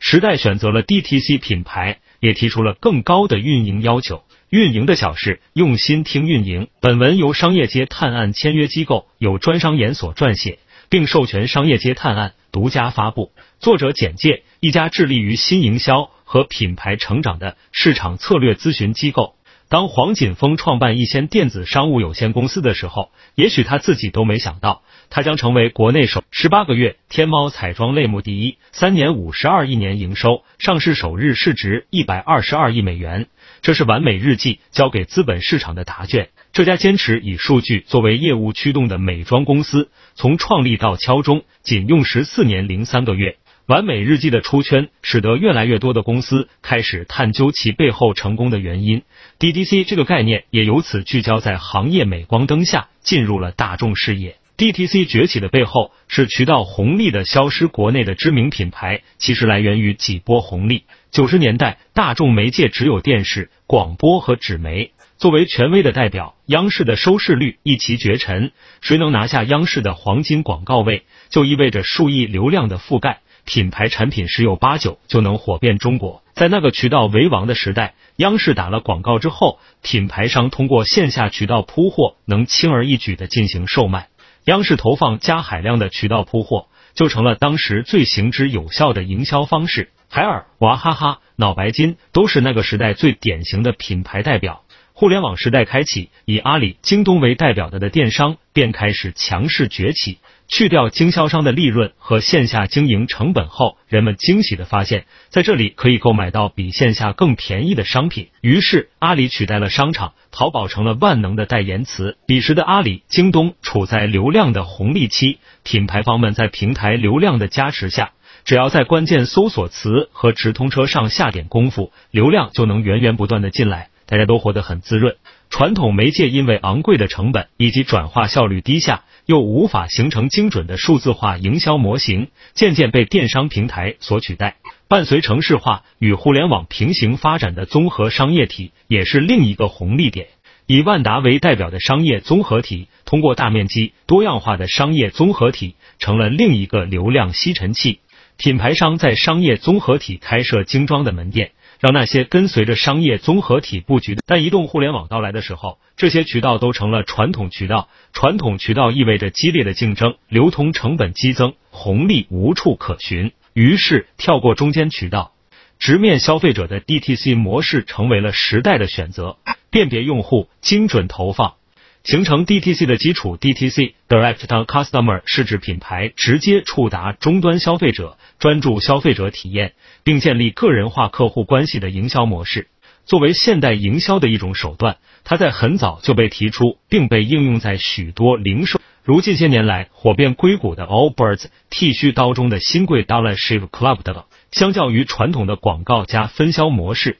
时代选择了 DTC 品牌，也提出了更高的运营要求。运营的小事，用心听运营。本文由商业街探案签约机构有专商研所撰写，并授权商业街探案独家发布。作者简介：一家致力于新营销和品牌成长的市场策略咨询机构。当黄锦峰创办一仙电子商务有限公司的时候，也许他自己都没想到，他将成为国内首十八个月天猫彩妆类目第一，三年五十二亿年营收，上市首日市值一百二十二亿美元。这是完美日记交给资本市场的答卷。这家坚持以数据作为业务驱动的美妆公司，从创立到敲钟仅用十四年零三个月。完美日记的出圈，使得越来越多的公司开始探究其背后成功的原因。DTC 这个概念也由此聚焦在行业镁光灯下，进入了大众视野。DTC 崛起的背后是渠道红利的消失，国内的知名品牌其实来源于几波红利。九十年代，大众媒介只有电视、广播和纸媒，作为权威的代表，央视的收视率一骑绝尘。谁能拿下央视的黄金广告位，就意味着数亿流量的覆盖。品牌产品十有八九就能火遍中国。在那个渠道为王的时代，央视打了广告之后，品牌商通过线下渠道铺货，能轻而易举的进行售卖。央视投放加海量的渠道铺货，就成了当时最行之有效的营销方式。海尔、娃哈哈、脑白金都是那个时代最典型的品牌代表。互联网时代开启，以阿里、京东为代表的的电商便开始强势崛起。去掉经销商的利润和线下经营成本后，人们惊喜的发现，在这里可以购买到比线下更便宜的商品。于是，阿里取代了商场，淘宝成了万能的代言词。彼时的阿里、京东处在流量的红利期，品牌方们在平台流量的加持下，只要在关键搜索词和直通车上下点功夫，流量就能源源不断的进来，大家都活得很滋润。传统媒介因为昂贵的成本以及转化效率低下。又无法形成精准的数字化营销模型，渐渐被电商平台所取代。伴随城市化与互联网平行发展的综合商业体，也是另一个红利点。以万达为代表的商业综合体，通过大面积、多样化的商业综合体，成了另一个流量吸尘器。品牌商在商业综合体开设精装的门店。让那些跟随着商业综合体布局的，但移动互联网到来的时候，这些渠道都成了传统渠道。传统渠道意味着激烈的竞争，流通成本激增，红利无处可寻。于是，跳过中间渠道，直面消费者的 DTC 模式成为了时代的选择。辨别用户，精准投放。形成 DTC 的基础，DTC Direct to Customer 是指品牌直接触达终端消费者，专注消费者体验，并建立个人化客户关系的营销模式。作为现代营销的一种手段，它在很早就被提出，并被应用在许多零售，如近些年来火遍硅谷的 Allbirds 剃须刀中的新贵 Dollar Shave Club 等。相较于传统的广告加分销模式。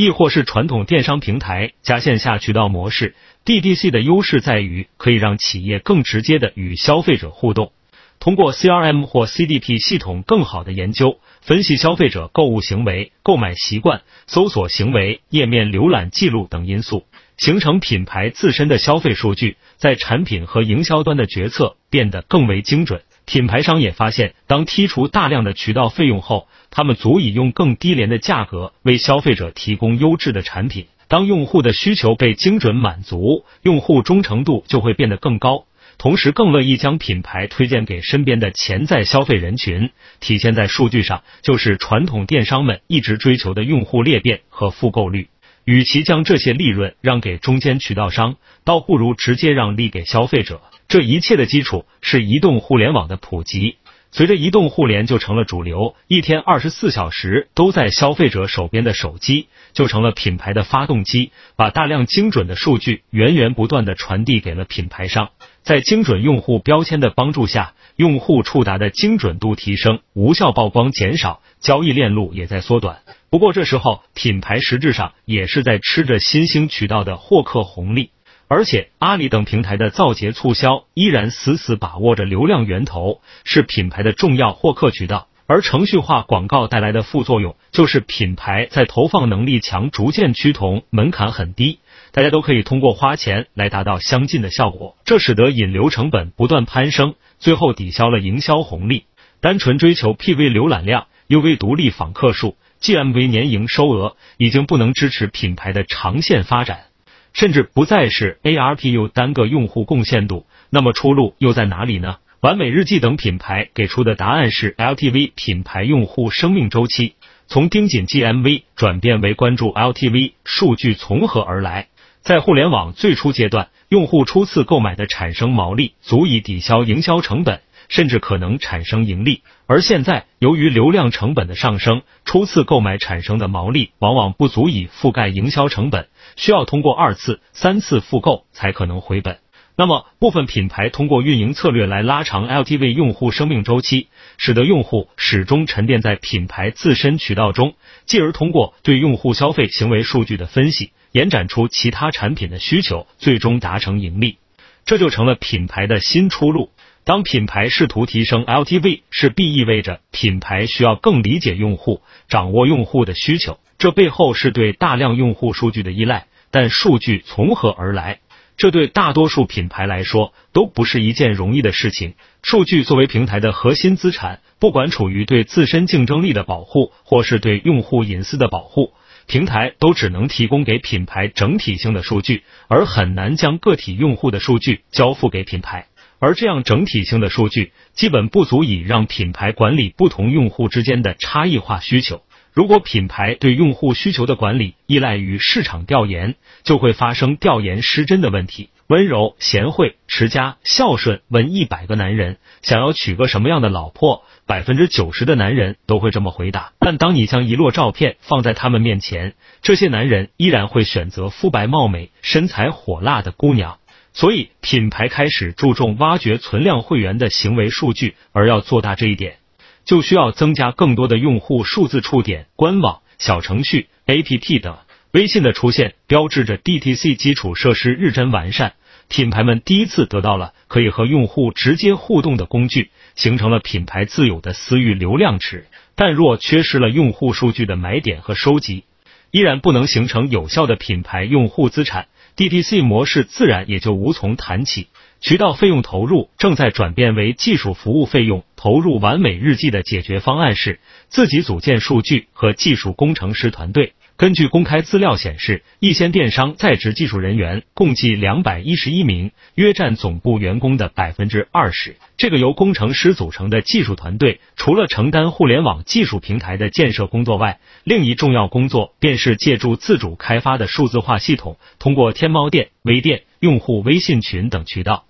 亦或是传统电商平台加线下渠道模式，D D C 的优势在于可以让企业更直接的与消费者互动，通过 CRM 或 CDP 系统更好的研究分析消费者购物行为、购买习惯、搜索行为、页面浏览记录等因素，形成品牌自身的消费数据，在产品和营销端的决策变得更为精准。品牌商也发现，当剔除大量的渠道费用后，他们足以用更低廉的价格为消费者提供优质的产品。当用户的需求被精准满足，用户忠诚度就会变得更高，同时更乐意将品牌推荐给身边的潜在消费人群。体现在数据上，就是传统电商们一直追求的用户裂变和复购率。与其将这些利润让给中间渠道商，倒不如直接让利给消费者。这一切的基础是移动互联网的普及，随着移动互联就成了主流，一天二十四小时都在消费者手边的手机就成了品牌的发动机，把大量精准的数据源源不断的传递给了品牌商，在精准用户标签的帮助下，用户触达的精准度提升，无效曝光减少，交易链路也在缩短。不过这时候，品牌实质上也是在吃着新兴渠道的获客红利。而且，阿里等平台的造节促销依然死死把握着流量源头，是品牌的重要获客渠道。而程序化广告带来的副作用，就是品牌在投放能力强逐渐趋同，门槛很低，大家都可以通过花钱来达到相近的效果。这使得引流成本不断攀升，最后抵消了营销红利。单纯追求 PV 浏览量，UV 独立访客数、GMV 年营收额，已经不能支持品牌的长线发展，甚至不再是 ARPU 单个用户贡献度。那么出路又在哪里呢？完美日记等品牌给出的答案是 LTV 品牌用户生命周期，从盯紧 GMV 转变为关注 LTV，数据从何而来？在互联网最初阶段，用户初次购买的产生毛利足以抵消营销成本，甚至可能产生盈利。而现在，由于流量成本的上升，初次购买产生的毛利往往不足以覆盖营销成本，需要通过二次、三次复购才可能回本。那么，部分品牌通过运营策略来拉长 LTV 用户生命周期，使得用户始终沉淀在品牌自身渠道中，继而通过对用户消费行为数据的分析，延展出其他产品的需求，最终达成盈利。这就成了品牌的新出路。当品牌试图提升 LTV，势必意味着品牌需要更理解用户，掌握用户的需求。这背后是对大量用户数据的依赖，但数据从何而来？这对大多数品牌来说都不是一件容易的事情。数据作为平台的核心资产，不管处于对自身竞争力的保护，或是对用户隐私的保护，平台都只能提供给品牌整体性的数据，而很难将个体用户的数据交付给品牌。而这样整体性的数据，基本不足以让品牌管理不同用户之间的差异化需求。如果品牌对用户需求的管理依赖于市场调研，就会发生调研失真的问题。温柔、贤惠、持家、孝顺，问一百个男人想要娶个什么样的老婆，百分之九十的男人都会这么回答。但当你将一摞照片放在他们面前，这些男人依然会选择肤白貌美、身材火辣的姑娘。所以，品牌开始注重挖掘存量会员的行为数据，而要做大这一点。就需要增加更多的用户数字触点、官网、小程序、APP 等。微信的出现标志着 DTC 基础设施日臻完善，品牌们第一次得到了可以和用户直接互动的工具，形成了品牌自有的私域流量池。但若缺失了用户数据的买点和收集，依然不能形成有效的品牌用户资产，DTC 模式自然也就无从谈起。渠道费用投入正在转变为技术服务费用投入。完美日记的解决方案是自己组建数据和技术工程师团队。根据公开资料显示，一线电商在职技术人员共计两百一十一名，约占总部员工的百分之二十。这个由工程师组成的技术团队，除了承担互联网技术平台的建设工作外，另一重要工作便是借助自主开发的数字化系统，通过天猫店、微店、用户微信群等渠道。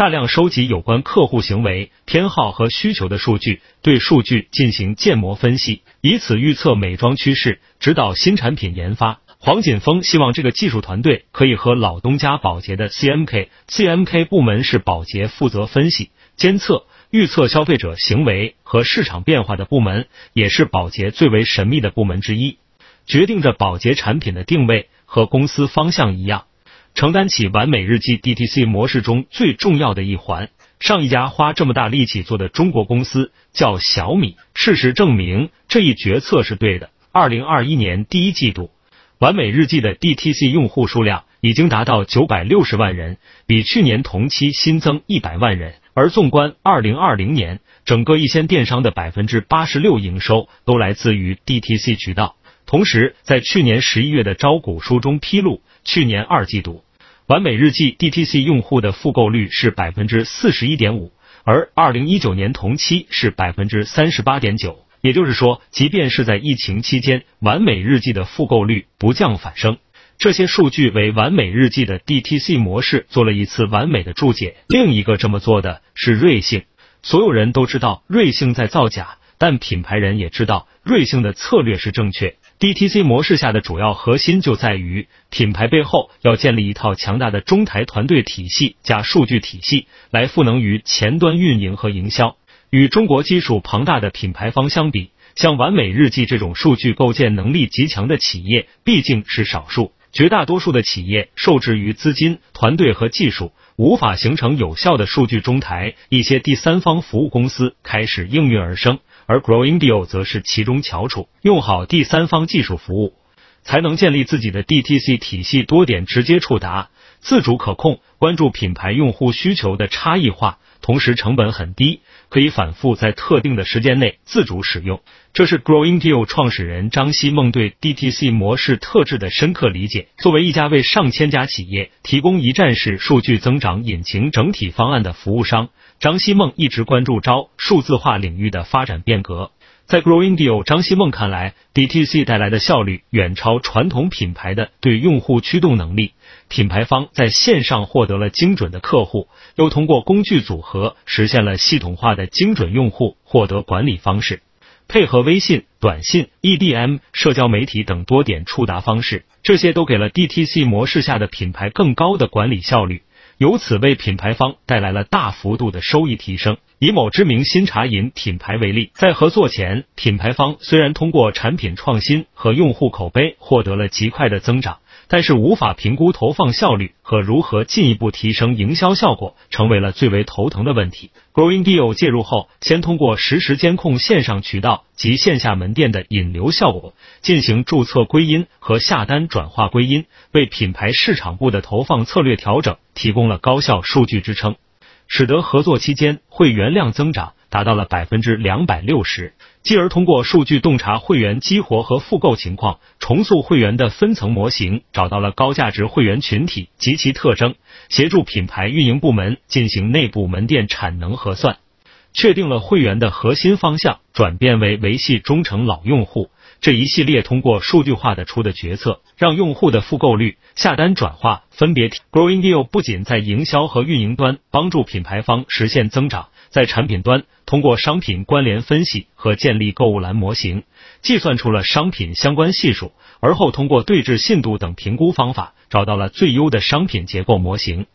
大量收集有关客户行为、偏好和需求的数据，对数据进行建模分析，以此预测美妆趋势，指导新产品研发。黄锦峰希望这个技术团队可以和老东家宝洁的 CMK CMK 部门是宝洁负责分析、监测、预测消费者行为和市场变化的部门，也是宝洁最为神秘的部门之一，决定着宝洁产品的定位和公司方向一样。承担起完美日记 DTC 模式中最重要的一环。上一家花这么大力气做的中国公司叫小米。事实证明，这一决策是对的。二零二一年第一季度，完美日记的 DTC 用户数量已经达到九百六十万人，比去年同期新增一百万人。而纵观二零二零年，整个一线电商的百分之八十六营收都来自于 DTC 渠道。同时，在去年十一月的招股书中披露。去年二季度，完美日记 DTC 用户的复购率是百分之四十一点五，而二零一九年同期是百分之三十八点九。也就是说，即便是在疫情期间，完美日记的复购率不降反升。这些数据为完美日记的 DTC 模式做了一次完美的注解。另一个这么做的是瑞幸。所有人都知道瑞幸在造假，但品牌人也知道瑞幸的策略是正确。DTC 模式下的主要核心就在于品牌背后要建立一套强大的中台团队体系加数据体系，来赋能于前端运营和营销。与中国基数庞大的品牌方相比，像完美日记这种数据构建能力极强的企业毕竟是少数。绝大多数的企业受制于资金、团队和技术，无法形成有效的数据中台。一些第三方服务公司开始应运而生。而 Growing Deal 则是其中翘楚，用好第三方技术服务，才能建立自己的 DTC 体系，多点直接触达，自主可控，关注品牌用户需求的差异化，同时成本很低，可以反复在特定的时间内自主使用。这是 Growing Deal 创始人张希梦对 DTC 模式特质的深刻理解。作为一家为上千家企业提供一站式数据增长引擎整体方案的服务商，张希梦一直关注招数字化领域的发展变革。在 Growing Deal 张希梦看来，DTC 带来的效率远超传统品牌的对用户驱动能力。品牌方在线上获得了精准的客户，又通过工具组合实现了系统化的精准用户获得管理方式。配合微信、短信、EDM、社交媒体等多点触达方式，这些都给了 DTC 模式下的品牌更高的管理效率。由此为品牌方带来了大幅度的收益提升。以某知名新茶饮品牌为例，在合作前，品牌方虽然通过产品创新和用户口碑获得了极快的增长。但是无法评估投放效率和如何进一步提升营销效果，成为了最为头疼的问题。Growing Deal 介入后，先通过实时监控线上渠道及线下门店的引流效果，进行注册归因和下单转化归因，为品牌市场部的投放策略调整提供了高效数据支撑，使得合作期间会员量增长。达到了百分之两百六十，继而通过数据洞察会员激活和复购情况，重塑会员的分层模型，找到了高价值会员群体及其特征，协助品牌运营部门进行内部门店产能核算，确定了会员的核心方向，转变为维系忠诚老用户。这一系列通过数据化的出的决策，让用户的复购率、下单转化分别。Growing Deal 不仅在营销和运营端帮助品牌方实现增长。在产品端，通过商品关联分析和建立购物篮模型，计算出了商品相关系数，而后通过对峙信度等评估方法，找到了最优的商品结构模型。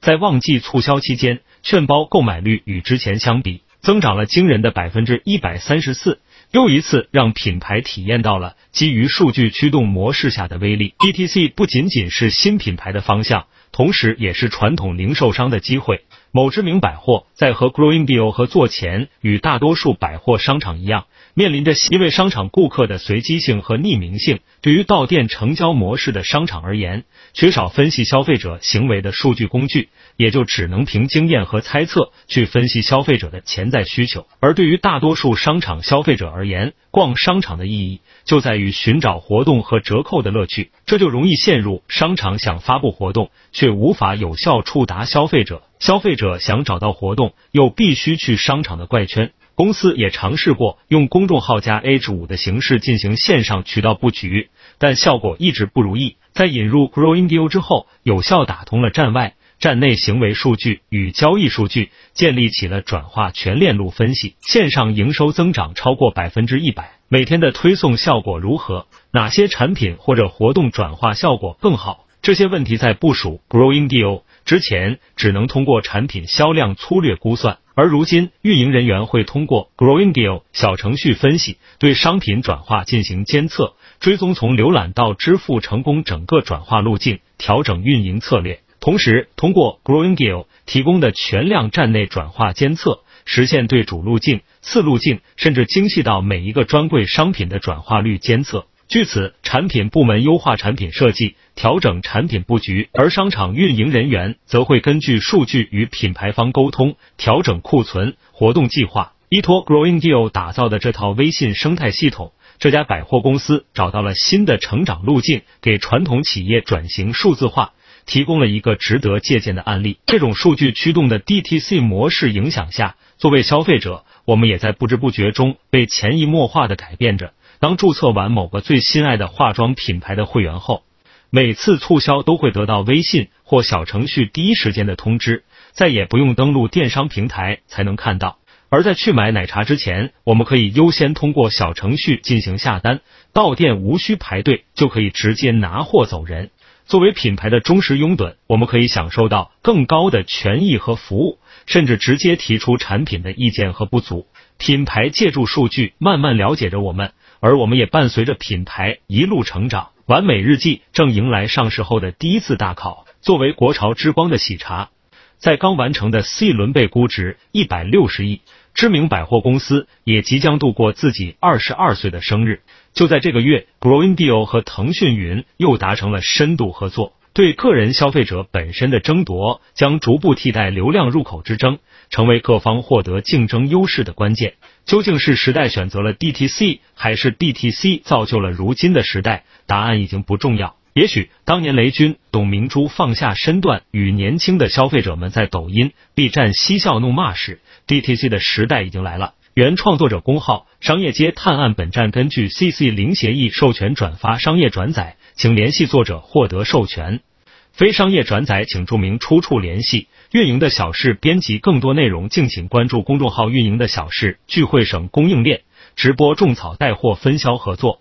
在旺季促销期间，券包购买率与之前相比增长了惊人的百分之一百三十四，又一次让品牌体验到了基于数据驱动模式下的威力。DTC 不仅仅是新品牌的方向，同时也是传统零售商的机会。某知名百货在和 Growing Deal 合作前，与大多数百货商场一样，面临着因为商场顾客的随机性和匿名性，对于到店成交模式的商场而言，缺少分析消费者行为的数据工具，也就只能凭经验和猜测去分析消费者的潜在需求。而对于大多数商场消费者而言，逛商场的意义就在于寻找活动和折扣的乐趣，这就容易陷入商场想发布活动，却无法有效触达消费者。消费者想找到活动，又必须去商场的怪圈。公司也尝试过用公众号加 H 五的形式进行线上渠道布局，但效果一直不如意。在引入 Growing Deal 之后，有效打通了站外、站内行为数据与交易数据，建立起了转化全链路分析。线上营收增长超过百分之一百，每天的推送效果如何？哪些产品或者活动转化效果更好？这些问题在部署 Growing Deal。之前只能通过产品销量粗略估算，而如今运营人员会通过 Growing Deal 小程序分析，对商品转化进行监测、追踪，从浏览到支付成功整个转化路径，调整运营策略。同时，通过 Growing Deal 提供的全量站内转化监测，实现对主路径、次路径，甚至精细到每一个专柜商品的转化率监测。据此，产品部门优化产品设计，调整产品布局，而商场运营人员则会根据数据与品牌方沟通，调整库存、活动计划。依托 Growing Deal 打造的这套微信生态系统，这家百货公司找到了新的成长路径，给传统企业转型数字化提供了一个值得借鉴的案例。这种数据驱动的 DTC 模式影响下，作为消费者，我们也在不知不觉中被潜移默化的改变着。当注册完某个最心爱的化妆品牌的会员后，每次促销都会得到微信或小程序第一时间的通知，再也不用登录电商平台才能看到。而在去买奶茶之前，我们可以优先通过小程序进行下单，到店无需排队就可以直接拿货走人。作为品牌的忠实拥趸，我们可以享受到更高的权益和服务，甚至直接提出产品的意见和不足。品牌借助数据慢慢了解着我们。而我们也伴随着品牌一路成长，完美日记正迎来上市后的第一次大考。作为国潮之光的喜茶，在刚完成的 C 轮被估值一百六十亿，知名百货公司也即将度过自己二十二岁的生日。就在这个月，Growing Deal 和腾讯云又达成了深度合作。对个人消费者本身的争夺将逐步替代流量入口之争，成为各方获得竞争优势的关键。究竟是时代选择了 DTC，还是 DTC 造就了如今的时代？答案已经不重要。也许当年雷军、董明珠放下身段，与年轻的消费者们在抖音、B 站嬉笑怒骂时，DTC 的时代已经来了。原创作者公号商业街探案本站根据 CC 零协议授权转发商业转载，请联系作者获得授权。非商业转载请注明出处联系。运营的小事编辑更多内容，敬请关注公众号“运营的小事”。聚会省供应链直播种草带货分销合作。